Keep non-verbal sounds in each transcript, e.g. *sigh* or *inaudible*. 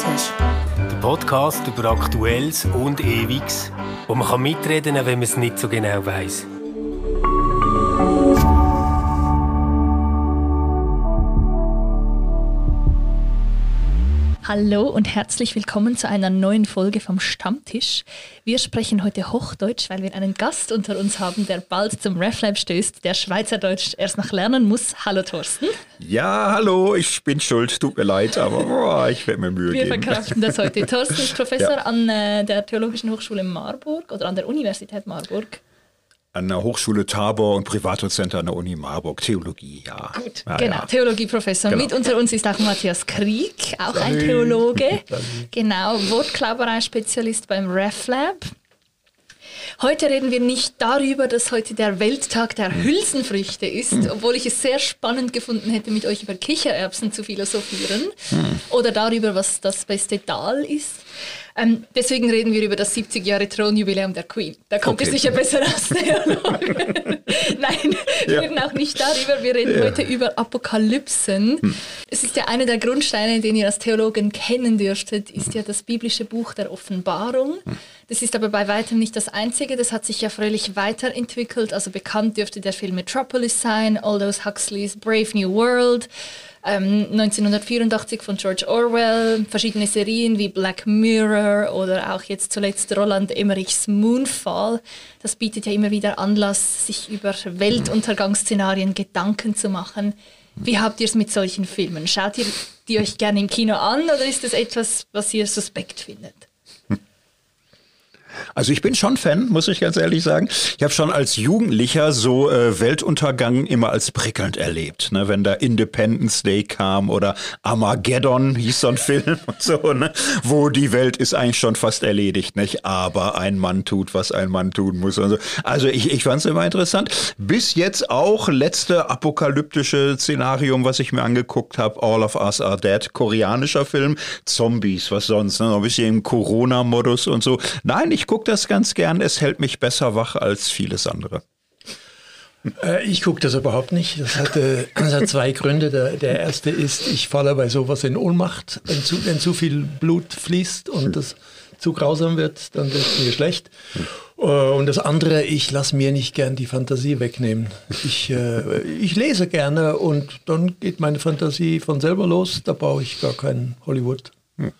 Stammtisch. Der Podcast über Aktuelles und Ewiges, wo man kann mitreden kann, wenn man es nicht so genau weiß. Hallo und herzlich willkommen zu einer neuen Folge vom Stammtisch. Wir sprechen heute Hochdeutsch, weil wir einen Gast unter uns haben, der bald zum RefLab stößt, der Schweizerdeutsch erst noch lernen muss. Hallo Thorsten. Ja, hallo, ich bin schuld, tut mir leid, aber oh, ich werde mir Mühe wir geben. Wir verkraften das heute. *laughs* Thorsten ist Professor ja. an äh, der Theologischen Hochschule Marburg oder an der Universität Marburg an der Hochschule Tabor und Privatdozent an der Uni Marburg. Theologie, ja. Gut, ja, genau, ja. Theologieprofessor. Genau. Mit unter uns ist auch Matthias Krieg, auch ein Theologe. *laughs* genau, Wortklauberei-Spezialist beim RefLab. Heute reden wir nicht darüber, dass heute der Welttag der Hülsenfrüchte ist, obwohl ich es sehr spannend gefunden hätte, mit euch über Kichererbsen zu philosophieren hm. oder darüber, was das beste Dahl ist. Ähm, deswegen reden wir über das 70 Jahre Thronjubiläum der Queen. Da kommt okay. ihr sicher besser aus, *laughs* Theologe. Nein, wir ja. reden auch nicht darüber. Wir reden ja. heute über Apokalypsen. Hm. Es ist ja einer der Grundsteine, den ihr als Theologen kennen dürftet, ist ja das biblische Buch der Offenbarung. Hm. Das ist aber bei weitem nicht das einzige. Das hat sich ja fröhlich weiterentwickelt. Also bekannt dürfte der Film Metropolis sein, Aldous Huxleys Brave New World ähm, 1984 von George Orwell, verschiedene Serien wie Black Mirror oder auch jetzt zuletzt Roland Emmerichs Moonfall. Das bietet ja immer wieder Anlass, sich über Weltuntergangsszenarien Gedanken zu machen. Wie habt ihr es mit solchen Filmen? Schaut ihr die euch gerne im Kino an oder ist das etwas, was ihr suspekt findet? Also ich bin schon Fan, muss ich ganz ehrlich sagen. Ich habe schon als Jugendlicher so äh, Weltuntergang immer als prickelnd erlebt. Ne? Wenn da Independence Day kam oder Armageddon hieß so ein *laughs* Film und so, ne? wo die Welt ist eigentlich schon fast erledigt, nicht? Aber ein Mann tut, was ein Mann tun muss. Und so. Also ich, ich fand es immer interessant. Bis jetzt auch letzte apokalyptische Szenarium, was ich mir angeguckt habe, All of Us Are Dead, koreanischer Film, Zombies, was sonst, ne? Ein bisschen im Corona-Modus und so. Nein, ich gucke das ganz gern. Es hält mich besser wach als vieles andere. Äh, ich gucke das überhaupt nicht. Das hat, äh, das hat zwei Gründe. Der, der, erste ist, ich falle bei sowas in Ohnmacht. Wenn zu, wenn zu viel Blut fließt und das zu grausam wird, dann wird es mir schlecht. Äh, und das andere, ich lasse mir nicht gern die Fantasie wegnehmen. Ich, äh, ich lese gerne und dann geht meine Fantasie von selber los. Da brauche ich gar keinen Hollywood. Hm.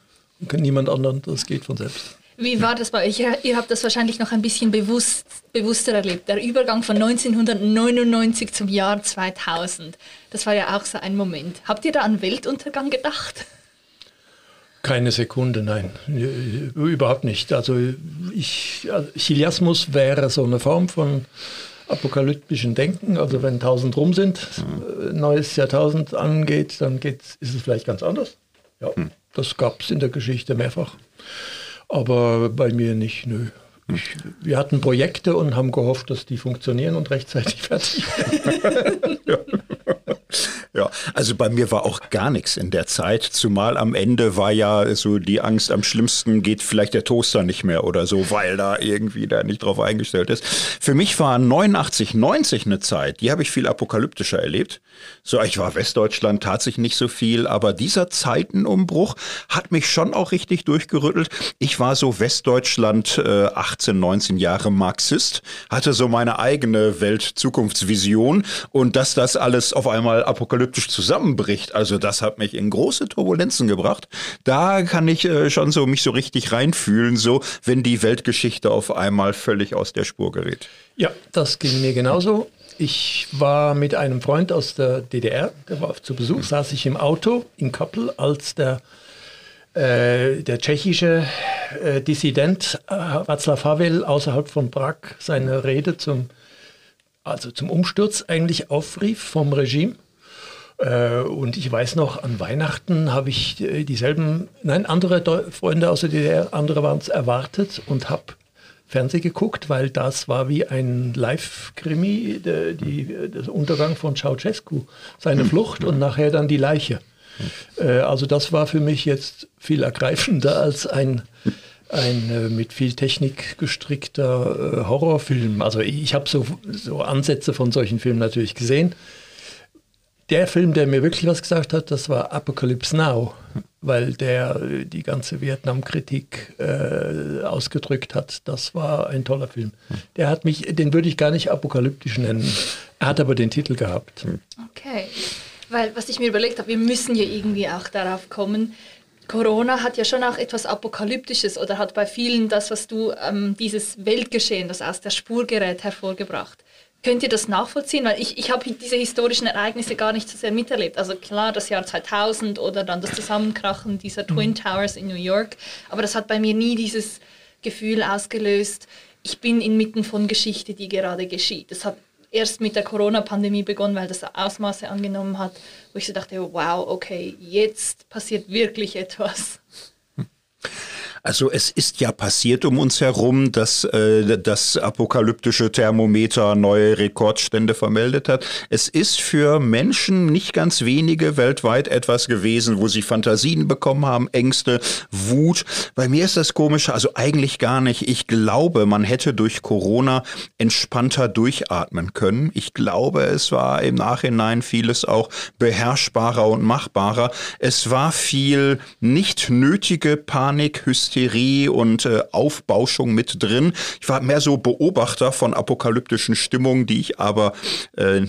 Niemand anderen, das geht von selbst. Wie war das bei euch? Ihr habt das wahrscheinlich noch ein bisschen bewusst, bewusster erlebt. Der Übergang von 1999 zum Jahr 2000. Das war ja auch so ein Moment. Habt ihr da an Weltuntergang gedacht? Keine Sekunde, nein. Überhaupt nicht. Also ich, Chiliasmus wäre so eine Form von apokalyptischen Denken. Also wenn 1000 rum sind, mhm. neues Jahrtausend angeht, dann geht's, ist es vielleicht ganz anders. Ja, mhm. das gab es in der Geschichte mehrfach aber bei mir nicht, nö. Ich, wir hatten Projekte und haben gehofft, dass die funktionieren und rechtzeitig fertig werden. *laughs* *laughs* ja. Ja, also bei mir war auch gar nichts in der Zeit, zumal am Ende war ja so die Angst, am schlimmsten geht vielleicht der Toaster nicht mehr oder so, weil da irgendwie da nicht drauf eingestellt ist. Für mich war 89, 90 eine Zeit, die habe ich viel apokalyptischer erlebt. So, ich war Westdeutschland, tat sich nicht so viel, aber dieser Zeitenumbruch hat mich schon auch richtig durchgerüttelt. Ich war so Westdeutschland äh, 18, 19 Jahre Marxist, hatte so meine eigene Welt-Zukunftsvision und dass das alles auf einmal apokalyptisch apokalyptisch zusammenbricht. Also das hat mich in große Turbulenzen gebracht. Da kann ich äh, schon so mich so richtig reinfühlen, so wenn die Weltgeschichte auf einmal völlig aus der Spur gerät. Ja, das ging mir genauso. Ich war mit einem Freund aus der DDR, der war zu Besuch, saß ich im Auto in Kappel, als der, äh, der tschechische äh, Dissident äh, Václav Havel außerhalb von Prag seine Rede zum, also zum Umsturz eigentlich aufrief vom Regime. Äh, und ich weiß noch, an Weihnachten habe ich äh, dieselben, nein, andere Freunde aus der DDR, andere waren es erwartet und habe Fernsehen geguckt, weil das war wie ein Live-Krimi, der, der Untergang von Ceausescu, seine Flucht und nachher dann die Leiche. Äh, also das war für mich jetzt viel ergreifender als ein, ein mit viel Technik gestrickter Horrorfilm. Also ich habe so, so Ansätze von solchen Filmen natürlich gesehen der Film, der mir wirklich was gesagt hat, das war Apocalypse Now. weil der äh, die ganze Vietnam-Kritik äh, ausgedrückt hat. Das war ein toller Film. Der hat mich, den würde ich gar nicht apokalyptisch nennen. Er hat aber den Titel gehabt. Okay. Weil was ich mir überlegt habe, wir müssen ja irgendwie auch darauf kommen. Corona hat ja schon auch etwas Apokalyptisches oder hat bei vielen das, was du, ähm, dieses Weltgeschehen, das aus der Spur gerät, hervorgebracht. Könnt ihr das nachvollziehen? Weil ich, ich habe diese historischen Ereignisse gar nicht so sehr miterlebt. Also klar, das Jahr 2000 oder dann das Zusammenkrachen dieser Twin Towers in New York. Aber das hat bei mir nie dieses Gefühl ausgelöst, ich bin inmitten von Geschichte, die gerade geschieht. Das hat erst mit der Corona-Pandemie begonnen, weil das Ausmaße angenommen hat, wo ich so dachte, wow, okay, jetzt passiert wirklich etwas. Also es ist ja passiert um uns herum, dass äh, das apokalyptische Thermometer neue Rekordstände vermeldet hat. Es ist für Menschen nicht ganz wenige weltweit etwas gewesen, wo sie Fantasien bekommen haben, Ängste, Wut. Bei mir ist das komische, also eigentlich gar nicht. Ich glaube, man hätte durch Corona entspannter durchatmen können. Ich glaube, es war im Nachhinein vieles auch beherrschbarer und machbarer. Es war viel nicht nötige Panik, Hysterie Hysterie und äh, Aufbauschung mit drin. Ich war mehr so Beobachter von apokalyptischen Stimmungen, die ich aber, äh,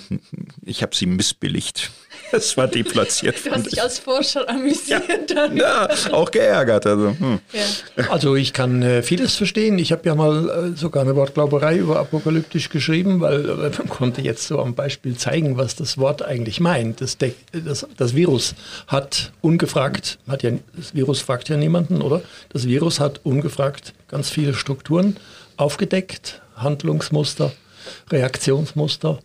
ich habe sie missbilligt. Es war deplatziert. Du hast dich als Forscher amüsiert. Ja, ja auch geärgert. Also, hm. ja. also ich kann äh, vieles verstehen. Ich habe ja mal äh, sogar eine Wortglauberei über apokalyptisch geschrieben, weil äh, *laughs* man konnte jetzt so am Beispiel zeigen, was das Wort eigentlich meint. Das, das, das Virus hat ungefragt, hat ja, das Virus fragt ja niemanden, oder? Das Virus hat ungefragt ganz viele Strukturen aufgedeckt, Handlungsmuster, Reaktionsmuster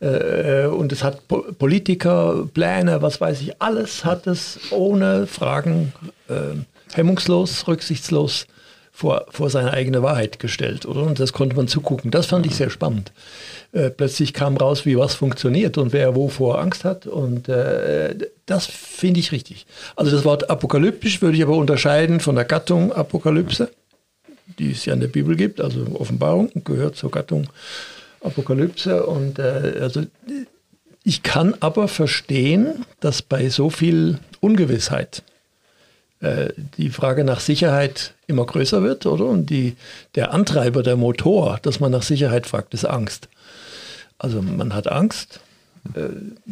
äh, und es hat Politiker, Pläne, was weiß ich, alles hat es ohne Fragen äh, hemmungslos, rücksichtslos vor, vor seine eigene Wahrheit gestellt, oder? Und das konnte man zugucken. Das fand ich sehr spannend. Äh, plötzlich kam raus, wie was funktioniert und wer wovor Angst hat. Und äh, das finde ich richtig. Also das Wort apokalyptisch würde ich aber unterscheiden von der Gattung Apokalypse, die es ja in der Bibel gibt, also Offenbarung gehört zur Gattung Apokalypse. Und äh, also ich kann aber verstehen, dass bei so viel Ungewissheit äh, die Frage nach Sicherheit immer größer wird, oder? Und die, der Antreiber, der Motor, dass man nach Sicherheit fragt, ist Angst. Also man hat Angst,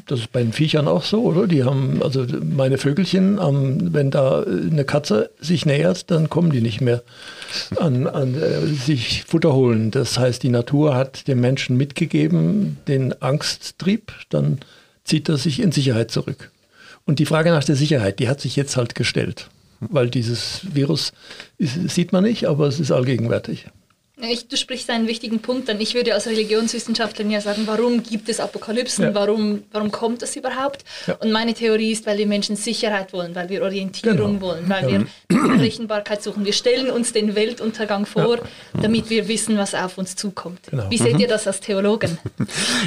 das ist bei den Viechern auch so, oder? Die haben, also meine Vögelchen, wenn da eine Katze sich nähert, dann kommen die nicht mehr an, an äh, sich Futter holen. Das heißt, die Natur hat dem Menschen mitgegeben, den Angsttrieb, dann zieht er sich in Sicherheit zurück. Und die Frage nach der Sicherheit, die hat sich jetzt halt gestellt, weil dieses Virus ist, sieht man nicht, aber es ist allgegenwärtig. Ich, du sprichst einen wichtigen Punkt an. Ich würde als Religionswissenschaftlerin ja sagen, warum gibt es Apokalypsen? Ja. Warum, warum kommt das überhaupt? Ja. Und meine Theorie ist, weil die Menschen Sicherheit wollen, weil wir Orientierung genau. wollen, weil ja. wir Rechenbarkeit suchen. Wir stellen uns den Weltuntergang vor, damit wir wissen, was auf uns zukommt. Genau. Wie seht ihr das als Theologen? *laughs*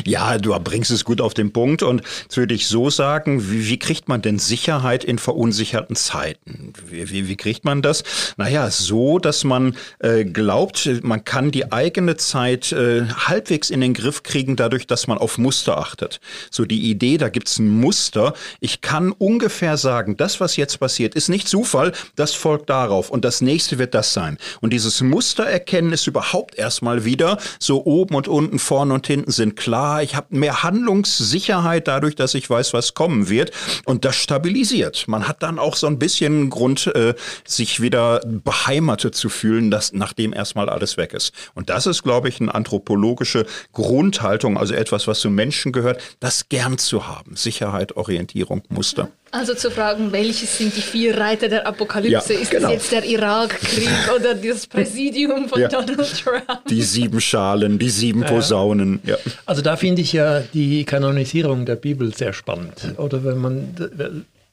Ja, du bringst es gut auf den Punkt. Und jetzt würde ich so sagen, wie, wie kriegt man denn Sicherheit in verunsicherten Zeiten? Wie, wie, wie kriegt man das? Naja, so, dass man äh, glaubt, man kann die eigene Zeit äh, halbwegs in den Griff kriegen, dadurch, dass man auf Muster achtet. So die Idee, da gibt's ein Muster. Ich kann ungefähr sagen, das, was jetzt passiert, ist nicht Zufall, das folgt darauf und das nächste wird das sein. Und dieses Muster erkennen ist überhaupt erstmal wieder so oben und unten, vorne und hinten sind klar. Ich habe mehr Handlungssicherheit dadurch, dass ich weiß, was kommen wird. Und das stabilisiert. Man hat dann auch so ein bisschen Grund, äh, sich wieder beheimatet zu fühlen, dass nachdem erstmal alles weg ist ist. Und das ist, glaube ich, eine anthropologische Grundhaltung, also etwas, was zu Menschen gehört, das gern zu haben. Sicherheit, Orientierung, Muster. Also zu fragen, welches sind die vier Reiter der Apokalypse? Ja, ist genau. es jetzt der Irakkrieg *laughs* oder das Präsidium von ja. Donald Trump? Die sieben Schalen, die sieben Posaunen. Ja. Also da finde ich ja die Kanonisierung der Bibel sehr spannend. Oder wenn man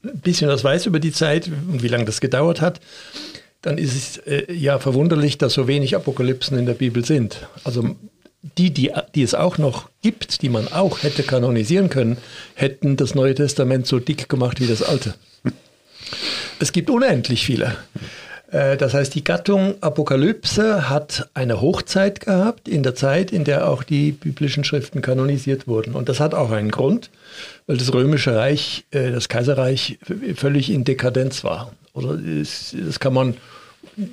ein bisschen was weiß über die Zeit und wie lange das gedauert hat, dann ist es äh, ja verwunderlich, dass so wenig Apokalypsen in der Bibel sind. Also die, die, die es auch noch gibt, die man auch hätte kanonisieren können, hätten das Neue Testament so dick gemacht wie das Alte. Es gibt unendlich viele. Äh, das heißt, die Gattung Apokalypse hat eine Hochzeit gehabt in der Zeit, in der auch die biblischen Schriften kanonisiert wurden. Und das hat auch einen Grund, weil das römische Reich, äh, das Kaiserreich völlig in Dekadenz war. Oder das kann man,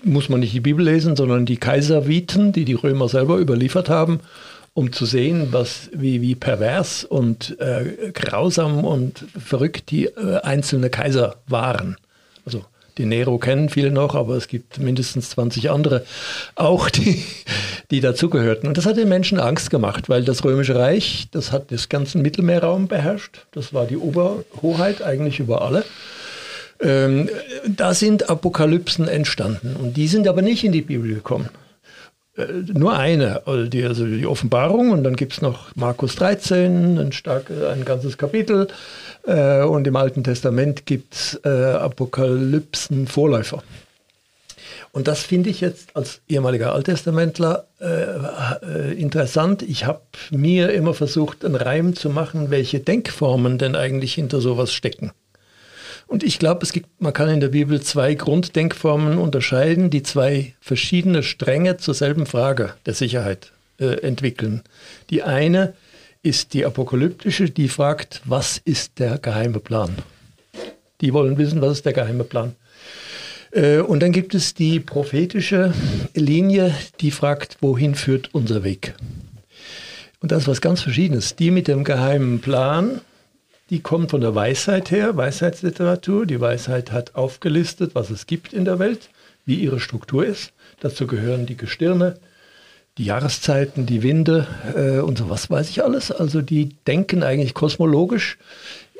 muss man nicht die Bibel lesen, sondern die Kaiserviten, die die Römer selber überliefert haben, um zu sehen, was, wie, wie pervers und äh, grausam und verrückt die äh, einzelne Kaiser waren. Also die Nero kennen viele noch, aber es gibt mindestens 20 andere auch, *laughs* die, die dazugehörten. Und das hat den Menschen Angst gemacht, weil das Römische Reich, das hat das ganzen Mittelmeerraum beherrscht. Das war die Oberhoheit eigentlich über alle. Ähm, da sind Apokalypsen entstanden und die sind aber nicht in die Bibel gekommen. Äh, nur eine, also die, also die Offenbarung und dann gibt es noch Markus 13, ein, stark, ein ganzes Kapitel äh, und im Alten Testament gibt es äh, Apokalypsen-Vorläufer. Und das finde ich jetzt als ehemaliger Alttestamentler äh, äh, interessant. Ich habe mir immer versucht, einen Reim zu machen, welche Denkformen denn eigentlich hinter sowas stecken. Und ich glaube, es gibt, man kann in der Bibel zwei Grunddenkformen unterscheiden, die zwei verschiedene Stränge zur selben Frage der Sicherheit äh, entwickeln. Die eine ist die apokalyptische, die fragt, was ist der geheime Plan? Die wollen wissen, was ist der geheime Plan? Äh, und dann gibt es die prophetische Linie, die fragt, wohin führt unser Weg? Und das ist was ganz Verschiedenes. Die mit dem geheimen Plan, die kommt von der Weisheit her, Weisheitsliteratur. Die Weisheit hat aufgelistet, was es gibt in der Welt, wie ihre Struktur ist. Dazu gehören die Gestirne, die Jahreszeiten, die Winde äh, und so was weiß ich alles. Also die denken eigentlich kosmologisch.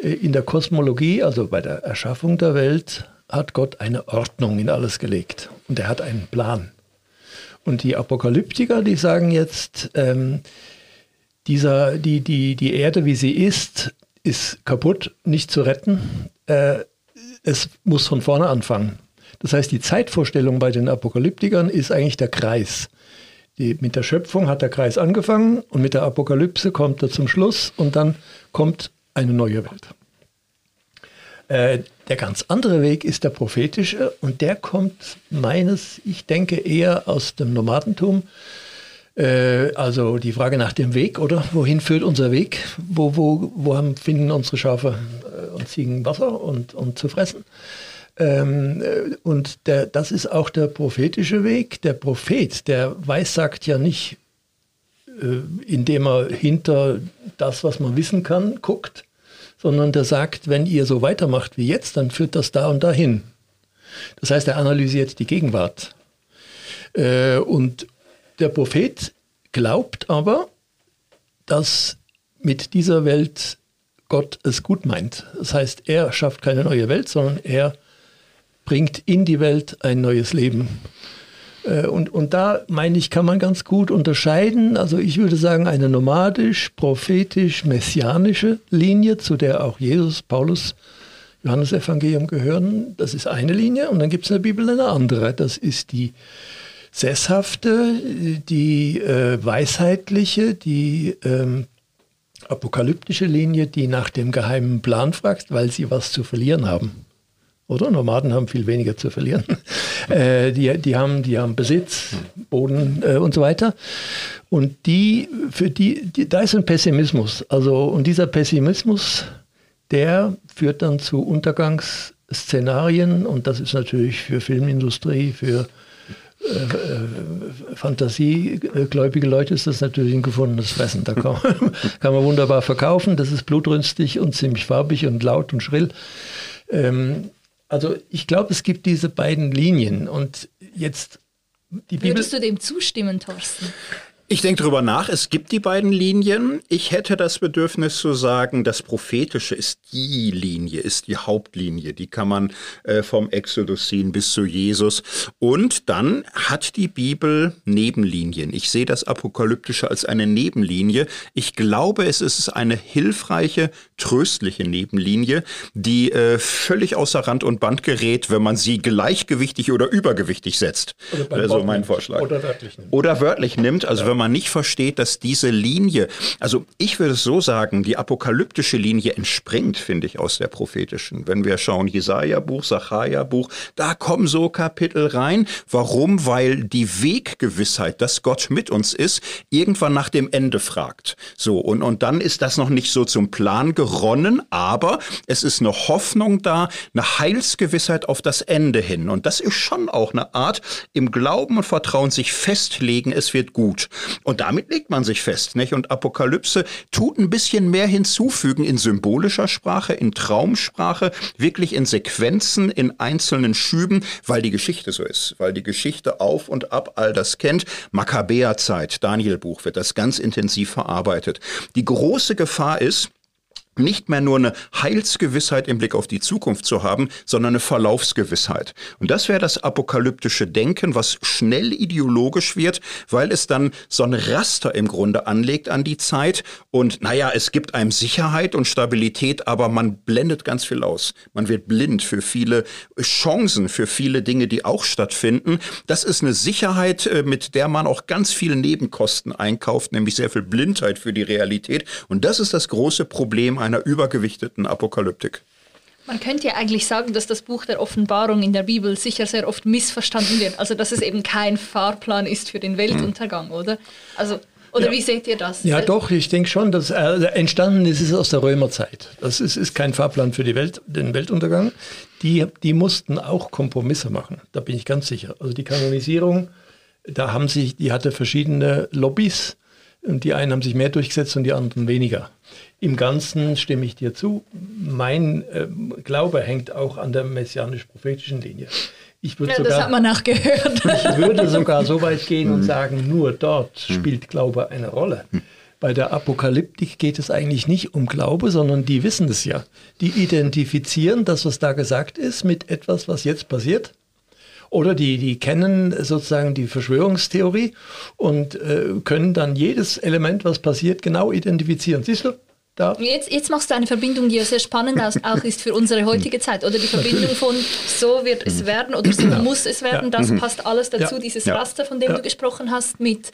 Äh, in der Kosmologie, also bei der Erschaffung der Welt, hat Gott eine Ordnung in alles gelegt und er hat einen Plan. Und die Apokalyptiker, die sagen jetzt, ähm, dieser, die, die, die Erde, wie sie ist, ist kaputt, nicht zu retten. Äh, es muss von vorne anfangen. Das heißt, die Zeitvorstellung bei den Apokalyptikern ist eigentlich der Kreis. Die, mit der Schöpfung hat der Kreis angefangen und mit der Apokalypse kommt er zum Schluss und dann kommt eine neue Welt. Äh, der ganz andere Weg ist der prophetische und der kommt meines, ich denke, eher aus dem Nomadentum. Äh, also die Frage nach dem Weg, oder? Wohin führt unser Weg? Wo, wo, wo haben, finden unsere Schafe äh, und Ziegen Wasser und, und zu fressen? Ähm, äh, und der, das ist auch der prophetische Weg. Der Prophet, der weissagt ja nicht, äh, indem er hinter das, was man wissen kann, guckt, sondern der sagt, wenn ihr so weitermacht wie jetzt, dann führt das da und dahin. Das heißt, er analysiert die Gegenwart. Äh, und der Prophet glaubt aber, dass mit dieser Welt Gott es gut meint. Das heißt, er schafft keine neue Welt, sondern er bringt in die Welt ein neues Leben. Äh, und, und da meine ich, kann man ganz gut unterscheiden. Also ich würde sagen, eine nomadisch, prophetisch, messianische Linie, zu der auch Jesus, Paulus, Johannesevangelium gehören. Das ist eine Linie. Und dann gibt es in der Bibel eine andere. Das ist die sesshafte, die äh, weisheitliche, die ähm, apokalyptische Linie, die nach dem geheimen Plan fragt, weil sie was zu verlieren haben oder? Nomaden haben viel weniger zu verlieren. *laughs* Äh, die, die, haben, die haben Besitz, Boden äh, und so weiter. Und die, für die, die, da ist ein Pessimismus. Also, und dieser Pessimismus, der führt dann zu Untergangsszenarien und das ist natürlich für Filmindustrie, für fantasiegläubige Leute ist das natürlich ein gefundenes Fressen. Da kann man, *laughs* kann man wunderbar verkaufen. Das ist blutrünstig und ziemlich farbig und laut und schrill. Ähm, also ich glaube, es gibt diese beiden Linien und jetzt die Bibel. Würdest du dem zustimmen, Thorsten? Ich denke darüber nach. Es gibt die beiden Linien. Ich hätte das Bedürfnis zu sagen, das Prophetische ist die Linie, ist die Hauptlinie. Die kann man äh, vom Exodus ziehen bis zu Jesus. Und dann hat die Bibel Nebenlinien. Ich sehe das Apokalyptische als eine Nebenlinie. Ich glaube, es ist eine hilfreiche, tröstliche Nebenlinie, die äh, völlig außer Rand und Band gerät, wenn man sie gleichgewichtig oder übergewichtig setzt. Oder also mein Vorschlag. Oder wörtlich nimmt. Oder wörtlich nimmt. Also wenn man nicht versteht, dass diese Linie, also ich würde es so sagen, die apokalyptische Linie entspringt, finde ich, aus der prophetischen. Wenn wir schauen, Jesaja-Buch, Sacharja-Buch, da kommen so Kapitel rein. Warum? Weil die Weggewissheit, dass Gott mit uns ist, irgendwann nach dem Ende fragt. So, und, und dann ist das noch nicht so zum Plan geronnen, aber es ist eine Hoffnung da, eine Heilsgewissheit auf das Ende hin. Und das ist schon auch eine Art, im Glauben und Vertrauen sich festlegen, es wird gut. Und damit legt man sich fest, nicht? Und Apokalypse tut ein bisschen mehr hinzufügen in symbolischer Sprache, in Traumsprache, wirklich in Sequenzen, in einzelnen Schüben, weil die Geschichte so ist, weil die Geschichte auf und ab all das kennt. Makkabäerzeit, Danielbuch wird das ganz intensiv verarbeitet. Die große Gefahr ist, nicht mehr nur eine Heilsgewissheit im Blick auf die Zukunft zu haben, sondern eine Verlaufsgewissheit. Und das wäre das apokalyptische Denken, was schnell ideologisch wird, weil es dann so ein Raster im Grunde anlegt an die Zeit. Und naja, es gibt einem Sicherheit und Stabilität, aber man blendet ganz viel aus. Man wird blind für viele Chancen, für viele Dinge, die auch stattfinden. Das ist eine Sicherheit, äh, mit der man auch ganz viele Nebenkosten einkauft, nämlich sehr viel Blindheit für die Realität. Und das ist das große Problem einer übergewichteten Apokalyptik. Man könnte ja eigentlich sagen, dass das Buch der Offenbarung in der Bibel sicher sehr oft missverstanden wird. Also dass es eben kein Fahrplan ist für den Weltuntergang, hm. oder? Also oder ja. wie seht ihr das? Ja, doch, ich denke schon, dass äh, entstanden ist es aus der Römerzeit. Das ist, ist kein Fahrplan für die Welt, den Weltuntergang. Die, die mussten auch Kompromisse machen, da bin ich ganz sicher. Also die Kanonisierung, da haben sich, die hatte verschiedene Lobbys und die einen haben sich mehr durchgesetzt und die anderen weniger. Im Ganzen stimme ich dir zu. Mein äh, Glaube hängt auch an der messianisch-prophetischen Linie. Ich ja, sogar, das hat man nachgehört. ich würde sogar so weit gehen und sagen, nur dort spielt Glaube eine Rolle. Bei der Apokalyptik geht es eigentlich nicht um Glaube, sondern die wissen es ja. Die identifizieren das, was da gesagt ist, mit etwas, was jetzt passiert. Oder die, die kennen sozusagen die Verschwörungstheorie und äh, können dann jedes Element, was passiert, genau identifizieren. Siehst du, da. Jetzt, jetzt machst du eine Verbindung, die ja sehr spannend auch ist für unsere heutige Zeit. Oder die Verbindung von so wird es werden oder so muss es werden, das mhm. passt alles dazu. Ja. Dieses Raster, von dem du gesprochen hast, mit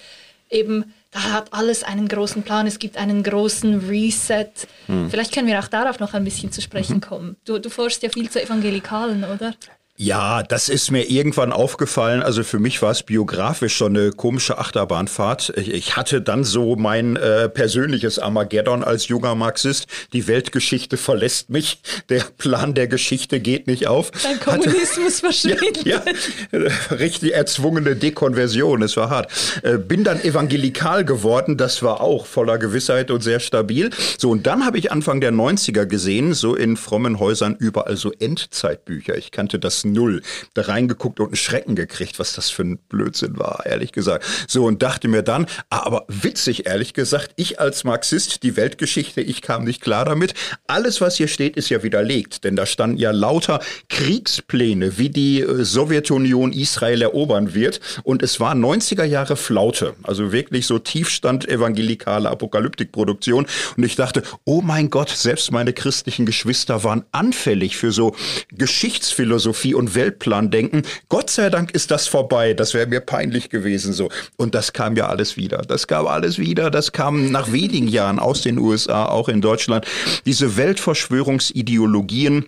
eben, da hat alles einen großen Plan, es gibt einen großen Reset. Mhm. Vielleicht können wir auch darauf noch ein bisschen zu sprechen mhm. kommen. Du, du forschst ja viel zu Evangelikalen, oder? Ja, das ist mir irgendwann aufgefallen. Also für mich war es biografisch schon eine komische Achterbahnfahrt. Ich hatte dann so mein äh, persönliches Armageddon als junger Marxist. Die Weltgeschichte verlässt mich. Der Plan der Geschichte geht nicht auf. Dein Kommunismus *laughs* verschwindet. Ja, ja, richtig erzwungene Dekonversion. Es war hart. Äh, bin dann evangelikal geworden. Das war auch voller Gewissheit und sehr stabil. So, und dann habe ich Anfang der 90er gesehen, so in frommen Häusern überall so Endzeitbücher. Ich kannte das null. Da reingeguckt und einen Schrecken gekriegt, was das für ein Blödsinn war, ehrlich gesagt. So und dachte mir dann, ah, aber witzig, ehrlich gesagt, ich als Marxist, die Weltgeschichte, ich kam nicht klar damit. Alles, was hier steht, ist ja widerlegt, denn da standen ja lauter Kriegspläne, wie die äh, Sowjetunion Israel erobern wird. Und es war 90er Jahre Flaute, also wirklich so Tiefstand evangelikale Apokalyptikproduktion. Und ich dachte, oh mein Gott, selbst meine christlichen Geschwister waren anfällig für so Geschichtsphilosophie und Weltplan denken. Gott sei Dank ist das vorbei. Das wäre mir peinlich gewesen so. Und das kam ja alles wieder. Das kam alles wieder. Das kam nach wenigen Jahren aus den USA, auch in Deutschland. Diese Weltverschwörungsideologien,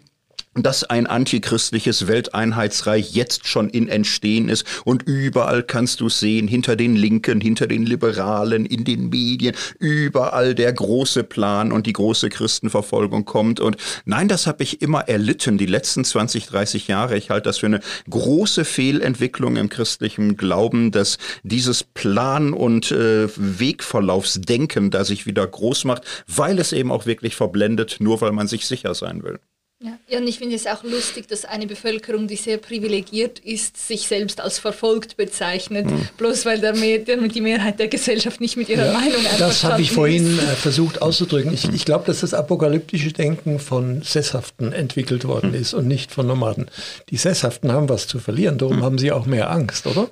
dass ein antichristliches Welteinheitsreich jetzt schon in Entstehen ist und überall kannst du sehen, hinter den Linken, hinter den Liberalen, in den Medien, überall der große Plan und die große Christenverfolgung kommt. Und nein, das habe ich immer erlitten, die letzten 20, 30 Jahre. Ich halte das für eine große Fehlentwicklung im christlichen Glauben, dass dieses Plan- und äh, Wegverlaufsdenken da sich wieder groß macht, weil es eben auch wirklich verblendet, nur weil man sich sicher sein will. Ja. ja, und ich finde es auch lustig, dass eine Bevölkerung, die sehr privilegiert ist, sich selbst als verfolgt bezeichnet, mhm. bloß weil der Mehr, die Mehrheit der Gesellschaft nicht mit ihrer ja, Meinung einverstanden Das habe ich vorhin äh, versucht auszudrücken. Ich, ich glaube, dass das apokalyptische Denken von Sesshaften entwickelt worden mhm. ist und nicht von Nomaden. Die Sesshaften haben was zu verlieren, darum mhm. haben sie auch mehr Angst, oder?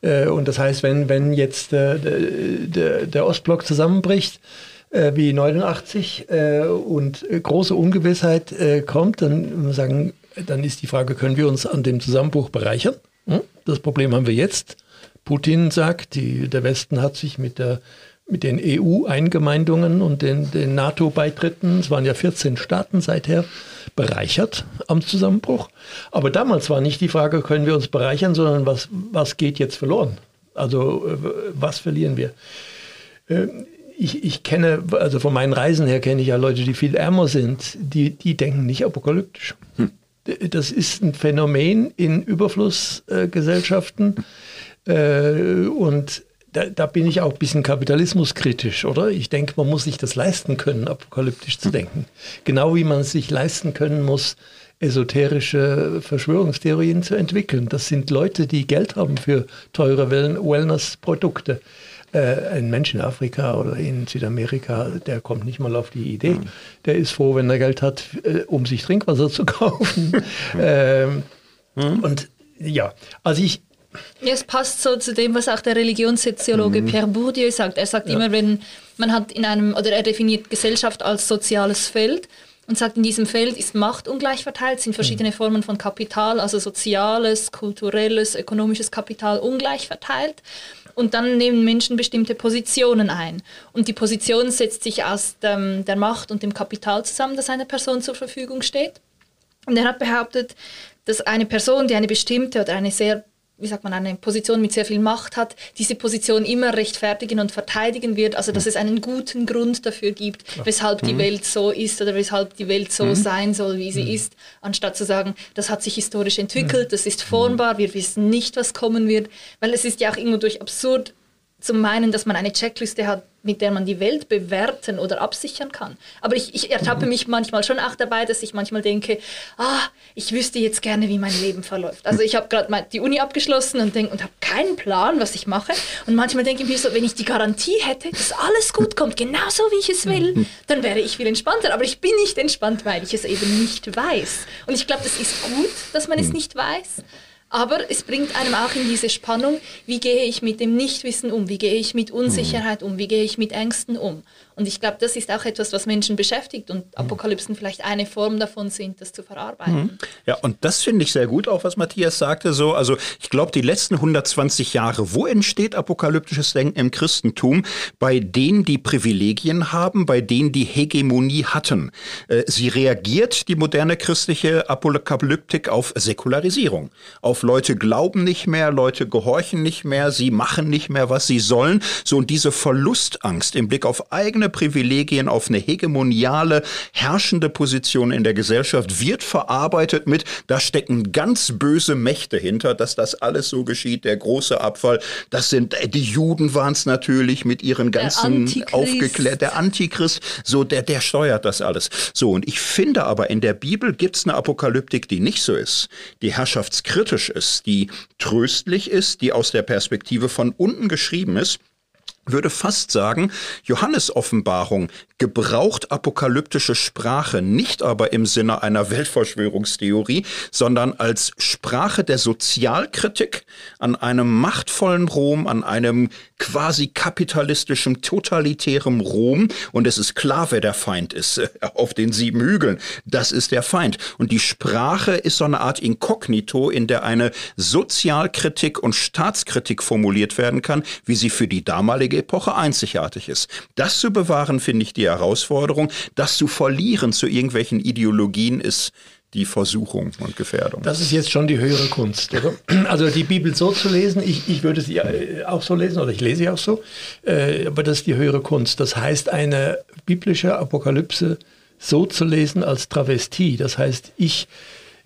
Äh, und das heißt, wenn, wenn jetzt äh, der, der Ostblock zusammenbricht, äh, wie 89 äh, und große Ungewissheit äh, kommt, dann sagen, dann ist die Frage, können wir uns an dem Zusammenbruch bereichern? Hm? Das Problem haben wir jetzt. Putin sagt, die, der Westen hat sich mit, der, mit den EU-Eingemeindungen und den, den NATO-Beitritten, es waren ja 14 Staaten seither, bereichert am Zusammenbruch. Aber damals war nicht die Frage, können wir uns bereichern, sondern was, was geht jetzt verloren? Also äh, was verlieren wir? Ich, ich, kenne, also von meinen Reisen her kenne ich ja Leute, die viel ärmer sind, die, die denken nicht apokalyptisch. Hm. Das ist ein Phänomen in Überflussgesellschaften. Äh, und da, da, bin ich auch ein bisschen kapitalismuskritisch, oder? Ich denke, man muss sich das leisten können, apokalyptisch zu denken. Genau wie man es sich leisten können muss, esoterische Verschwörungstheorien zu entwickeln. Das sind Leute, die Geld haben für teure Wellness-Produkte. Äh, ein Mensch in Afrika oder in Südamerika, der kommt nicht mal auf die Idee. Der ist froh, wenn er Geld hat, äh, um sich Trinkwasser zu *laughs* kaufen. ähm, mhm. Und ja, also ich, ja, es passt so zu dem, was auch der Religionssoziologe mhm. Pierre Bourdieu sagt. Er sagt ja. immer, wenn man hat in einem, oder er definiert Gesellschaft als soziales Feld und sagt, in diesem Feld ist Macht ungleich verteilt, sind verschiedene mhm. Formen von Kapital, also soziales, kulturelles, ökonomisches Kapital ungleich verteilt. Und dann nehmen Menschen bestimmte Positionen ein. Und die Position setzt sich aus dem, der Macht und dem Kapital zusammen, das einer Person zur Verfügung steht. Und er hat behauptet, dass eine Person, die eine bestimmte oder eine sehr wie sagt man, eine Position mit sehr viel Macht hat, diese Position immer rechtfertigen und verteidigen wird, also dass mhm. es einen guten Grund dafür gibt, weshalb die mhm. Welt so ist oder weshalb die Welt so mhm. sein soll, wie sie ist, anstatt zu sagen, das hat sich historisch entwickelt, das ist formbar, wir wissen nicht, was kommen wird, weil es ist ja auch irgendwo durch absurd zu meinen, dass man eine Checkliste hat, mit der man die Welt bewerten oder absichern kann. Aber ich, ich ertappe mich manchmal schon auch dabei, dass ich manchmal denke, ah, ich wüsste jetzt gerne, wie mein Leben verläuft. Also ich habe gerade die Uni abgeschlossen und, denk, und habe keinen Plan, was ich mache. Und manchmal denke ich mir so, wenn ich die Garantie hätte, dass alles gut kommt, genauso wie ich es will, *laughs* dann wäre ich viel entspannter. Aber ich bin nicht entspannt, weil ich es eben nicht weiß. Und ich glaube, das ist gut, dass man es nicht weiß. Aber es bringt einem auch in diese Spannung, wie gehe ich mit dem Nichtwissen um, wie gehe ich mit Unsicherheit um, wie gehe ich mit Ängsten um. Und ich glaube, das ist auch etwas, was Menschen beschäftigt und Apokalypsen vielleicht eine Form davon sind, das zu verarbeiten. Mhm. Ja, und das finde ich sehr gut, auch was Matthias sagte. So, also ich glaube, die letzten 120 Jahre, wo entsteht apokalyptisches Denken im Christentum? Bei denen, die Privilegien haben, bei denen, die Hegemonie hatten. Äh, sie reagiert, die moderne christliche Apokalyptik, auf Säkularisierung. Auf Leute glauben nicht mehr, Leute gehorchen nicht mehr, sie machen nicht mehr, was sie sollen. So, und diese Verlustangst im Blick auf eigene Privilegien auf eine hegemoniale, herrschende Position in der Gesellschaft wird verarbeitet mit, da stecken ganz böse Mächte hinter, dass das alles so geschieht, der große Abfall. Das sind, äh, die Juden waren es natürlich mit ihren ganzen aufgeklärt, der Antichrist, so, der, der steuert das alles. So, und ich finde aber, in der Bibel gibt es eine Apokalyptik, die nicht so ist, die herrschaftskritisch ist, die tröstlich ist, die aus der Perspektive von unten geschrieben ist würde fast sagen, Johannes Offenbarung gebraucht apokalyptische Sprache nicht aber im Sinne einer Weltverschwörungstheorie, sondern als Sprache der Sozialkritik an einem machtvollen Rom, an einem quasi kapitalistischen, totalitären Rom. Und es ist klar, wer der Feind ist äh, auf den sieben Hügeln. Das ist der Feind. Und die Sprache ist so eine Art Inkognito, in der eine Sozialkritik und Staatskritik formuliert werden kann, wie sie für die damalige Epoche einzigartig ist. Das zu bewahren, finde ich die Herausforderung. Das zu verlieren zu irgendwelchen Ideologien ist die Versuchung und Gefährdung. Das ist jetzt schon die höhere Kunst, oder? Also die Bibel so zu lesen, ich, ich würde sie äh, auch so lesen oder ich lese sie auch so, äh, aber das ist die höhere Kunst. Das heißt, eine biblische Apokalypse so zu lesen als Travestie. Das heißt, ich,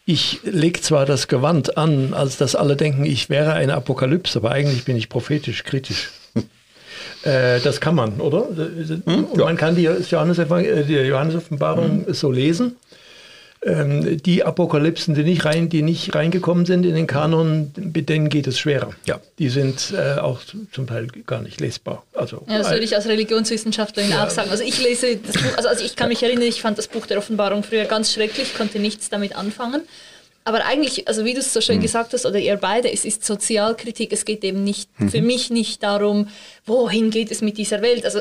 ich lege zwar das Gewand an, als dass alle denken, ich wäre eine Apokalypse, aber eigentlich bin ich prophetisch kritisch. Äh, das kann man, oder? Hm? Ja. Man kann die, Johannes, äh, die Johannes-Offenbarung hm. so lesen. Ähm, die Apokalypsen, die nicht, rein, die nicht reingekommen sind in den Kanon, mit denen geht es schwerer. Ja. Die sind äh, auch zum Teil gar nicht lesbar. Also, ja, das würde ich als Religionswissenschaftlerin ja. auch sagen. Also ich lese das Buch, also, also ich kann mich erinnern, ich fand das Buch der Offenbarung früher ganz schrecklich, konnte nichts damit anfangen. Aber eigentlich, also wie du es so schön mhm. gesagt hast, oder ihr beide, es ist Sozialkritik. Es geht eben nicht, mhm. für mich nicht darum, wohin geht es mit dieser Welt. Also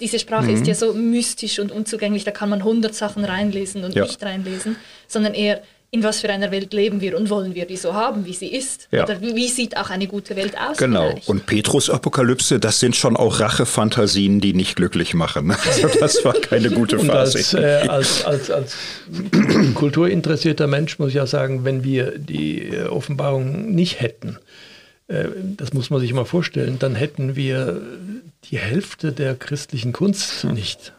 diese Sprache mhm. ist ja so mystisch und unzugänglich, da kann man hundert Sachen reinlesen und ja. nicht reinlesen, sondern eher in was für einer Welt leben wir und wollen wir die so haben, wie sie ist? Ja. Oder wie, wie sieht auch eine gute Welt aus? Genau. vielleicht? Und Petrus Apokalypse, das sind schon auch Rachefantasien, die nicht glücklich machen. *laughs* Also das war keine gute Phase. als, äh, als, als, als kulturinteressierter Mensch muss ich ja sagen, wenn wir die äh, Offenbarung nicht hätten, äh, das muss man sich mal vorstellen, dann hätten wir die Hälfte der christlichen Kunst nicht.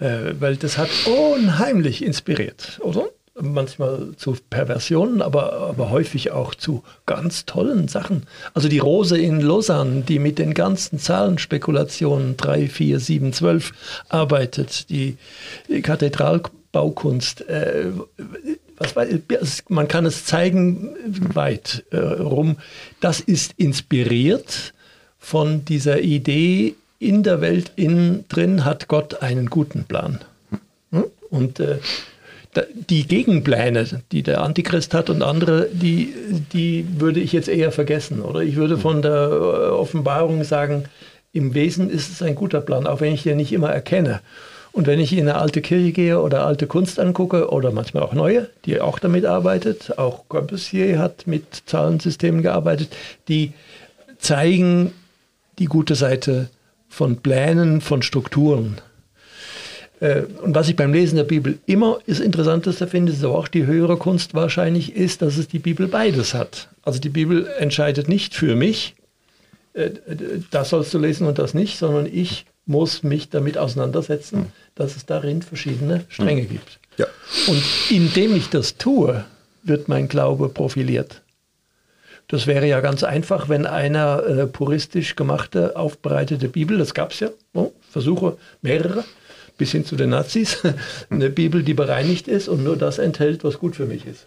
Äh, weil das hat unheimlich inspiriert, oder? Manchmal zu Perversionen, aber, aber häufig auch zu ganz tollen Sachen. Also die Rose in Lausanne, die mit den ganzen Zahlenspekulationen 3, 4, 7, 12 arbeitet, die Kathedralbaukunst, äh, was man kann es zeigen weit äh, rum. Das ist inspiriert von dieser Idee, in der Welt innen drin hat Gott einen guten Plan. Hm? Und äh, die Gegenpläne, die der Antichrist hat und andere, die, die würde ich jetzt eher vergessen. Oder ich würde von der äh, Offenbarung sagen, im Wesen ist es ein guter Plan, auch wenn ich den nicht immer erkenne. Und wenn ich in eine alte Kirche gehe oder alte Kunst angucke oder manchmal auch neue, die auch damit arbeitet, auch Corbusier hat mit Zahlensystemen gearbeitet, die zeigen die gute Seite von Plänen, von Strukturen. Äh, Und was ich beim Lesen der Bibel immer das Interessanteste finde, ist aber auch die höhere Kunst wahrscheinlich, ist, dass es die Bibel beides hat. Also die Bibel entscheidet nicht für mich, äh, das sollst du lesen und das nicht, sondern ich muss mich damit auseinandersetzen, dass es darin verschiedene Stränge gibt. Ja. Und indem ich das tue, wird mein Glaube profiliert. Das wäre ja ganz einfach, wenn einer äh, puristisch gemachte, aufbereitete Bibel, das gab es ja, oh, Versuche, mehrere, bis hin zu den Nazis, *laughs* eine Bibel, die bereinigt ist und nur das enthält, was gut für mich ist.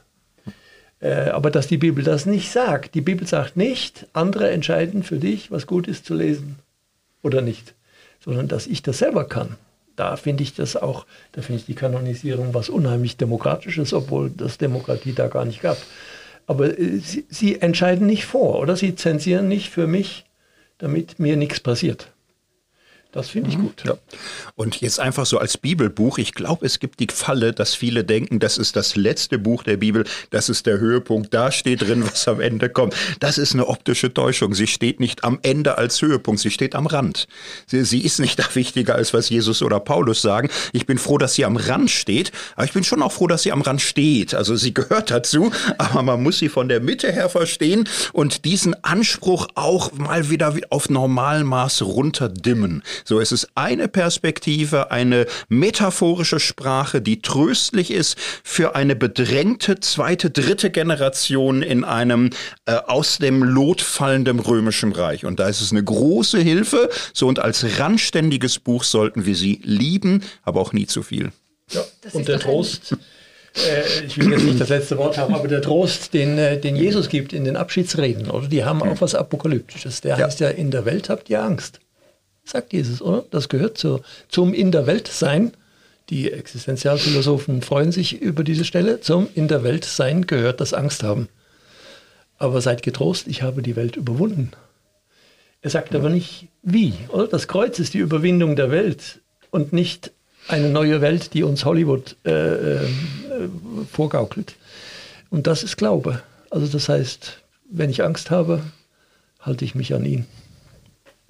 Äh, aber dass die Bibel das nicht sagt. Die Bibel sagt nicht, andere entscheiden für dich, was gut ist zu lesen oder nicht, sondern dass ich das selber kann. Da finde ich das auch, da finde ich die Kanonisierung was unheimlich Demokratisches, obwohl das Demokratie da gar nicht gab. Aber äh, sie, sie entscheiden nicht vor oder sie zensieren nicht für mich, damit mir nichts passiert. Das finde ich gut. Ja. Und jetzt einfach so als Bibelbuch, ich glaube, es gibt die Falle, dass viele denken, das ist das letzte Buch der Bibel, das ist der Höhepunkt, da steht drin, *laughs* was am Ende kommt. Das ist eine optische Täuschung. Sie steht nicht am Ende als Höhepunkt, sie steht am Rand. Sie, sie ist nicht *laughs* da wichtiger, als was Jesus oder Paulus sagen. Ich bin froh, dass sie am Rand steht, aber ich bin schon auch froh, dass sie am Rand steht. Also sie *laughs* gehört dazu, aber man muss sie von der Mitte her verstehen und diesen Anspruch auch mal wieder auf Normalmaß runterdimmen. So, es ist eine Perspektive, eine metaphorische Sprache, die tröstlich ist für eine bedrängte zweite, dritte Generation in einem äh, aus dem Lot fallenden römischen Reich. Und da ist es eine große Hilfe. So, und als randständiges Buch sollten wir sie lieben, aber auch nie zu viel. Ja. Das Und ist der Trost, äh, ich will jetzt nicht das letzte Wort haben, aber der Trost, den, äh, den Jesus gibt in den Abschiedsreden, oder? Die haben auch was Apokalyptisches. Der Ja. heißt ja, in der Welt habt ihr Angst. Sagt Jesus, oder? Das gehört zu, zum In der Welt sein. Die Existenzialphilosophen freuen sich über diese Stelle. Zum In der Welt sein gehört das Angst haben. Aber seid getrost, ich habe die Welt überwunden. Er sagt aber nicht wie, oder? Das Kreuz ist die Überwindung der Welt und nicht eine neue Welt, die uns Hollywood äh, äh, vorgaukelt. Und das ist Glaube. Also das heißt, wenn ich Angst habe, halte ich mich an ihn.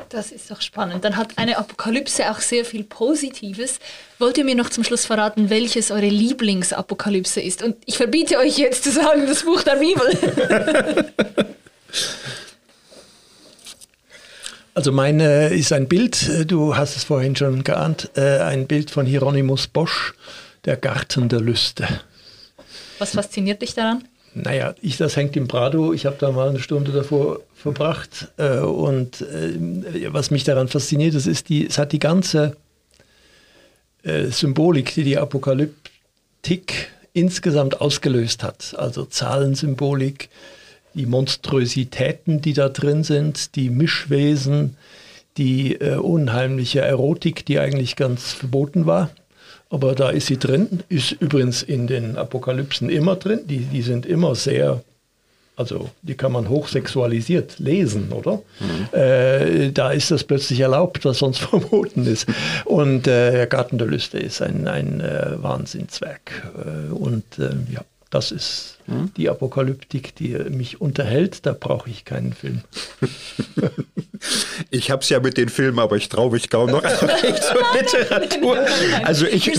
Das ist doch spannend. Dann hat eine Apokalypse auch sehr viel Positives. Wollt ihr mir noch zum Schluss verraten, welches eure Lieblingsapokalypse ist? Und ich verbiete euch jetzt zu sagen, das Buch der Bibel. *laughs* Also meine ist ein Bild, äh, du hast es vorhin schon geahnt, äh, ein Bild von Hieronymus Bosch, der Garten der Lüste. Was fasziniert dich daran? Naja, ich, das hängt im Prado. Ich habe da mal eine Stunde davor verbracht. Äh, und äh, was mich daran fasziniert, das ist die, es hat die ganze äh, Symbolik, die die Apokalyptik insgesamt ausgelöst hat. Also Zahlensymbolik, die Monstrositäten, die da drin sind, die Mischwesen, die äh, unheimliche Erotik, die eigentlich ganz verboten war. Aber da ist sie drin, ist übrigens in den Apokalypsen immer drin. Die, die sind immer sehr, also die kann man hochsexualisiert lesen, oder? Äh, da ist das plötzlich erlaubt, was sonst *laughs* verboten ist. Und äh, der Garten der Lüste ist ein, ein äh, Wahnsinnswerk. Äh, und äh, ja, das ist hm? die Apokalyptik, die mich unterhält. Da brauche ich keinen Film. *laughs* ich habe es ja mit den Filmen, aber ich traue mich kaum noch *laughs* *laughs* zur Literatur. Also ich,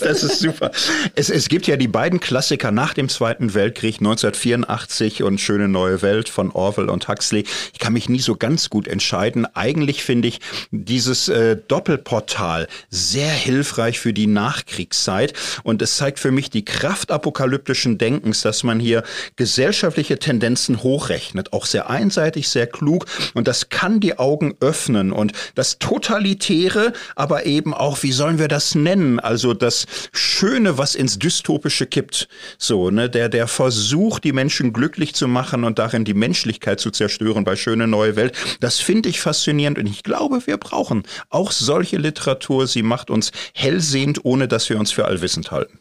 das ist super. Es, es gibt ja die beiden Klassiker nach dem Zweiten Weltkrieg 1984 und Schöne neue Welt von Orwell und Huxley. Ich kann mich nie so ganz gut entscheiden. Eigentlich finde ich dieses äh, Doppelportal sehr hilfreich für die Nachkriegszeit und es zeigt für mich die Kraft apokalyptischen Denkens, dass man hier gesellschaftliche Tendenzen hochrechnet, auch sehr einseitig, sehr klug und das kann die Augen öffnen und das Totalitäre, aber eben auch, wie sollen wir das nennen? Also das Schöne, was ins Dystopische kippt. So, ne, der, der Versuch, die Menschen glücklich zu machen und darin die Menschlichkeit zu zerstören bei Schöne Neue Welt, das finde ich faszinierend und ich glaube, wir brauchen auch solche Literatur. Sie macht uns hellsehend, ohne dass wir uns für allwissend halten.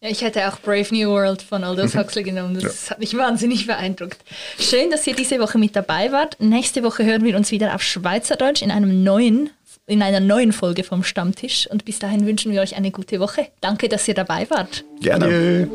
Ja, ich hätte auch Brave New World von Aldous mhm. Huxley genommen. Das ja. hat mich wahnsinnig beeindruckt. Schön, dass ihr diese Woche mit dabei wart. Nächste Woche hören wir uns wieder auf Schweizerdeutsch in einem neuen in einer neuen Folge vom Stammtisch. Und bis dahin wünschen wir euch eine gute Woche. Danke, dass ihr dabei wart. Gerne.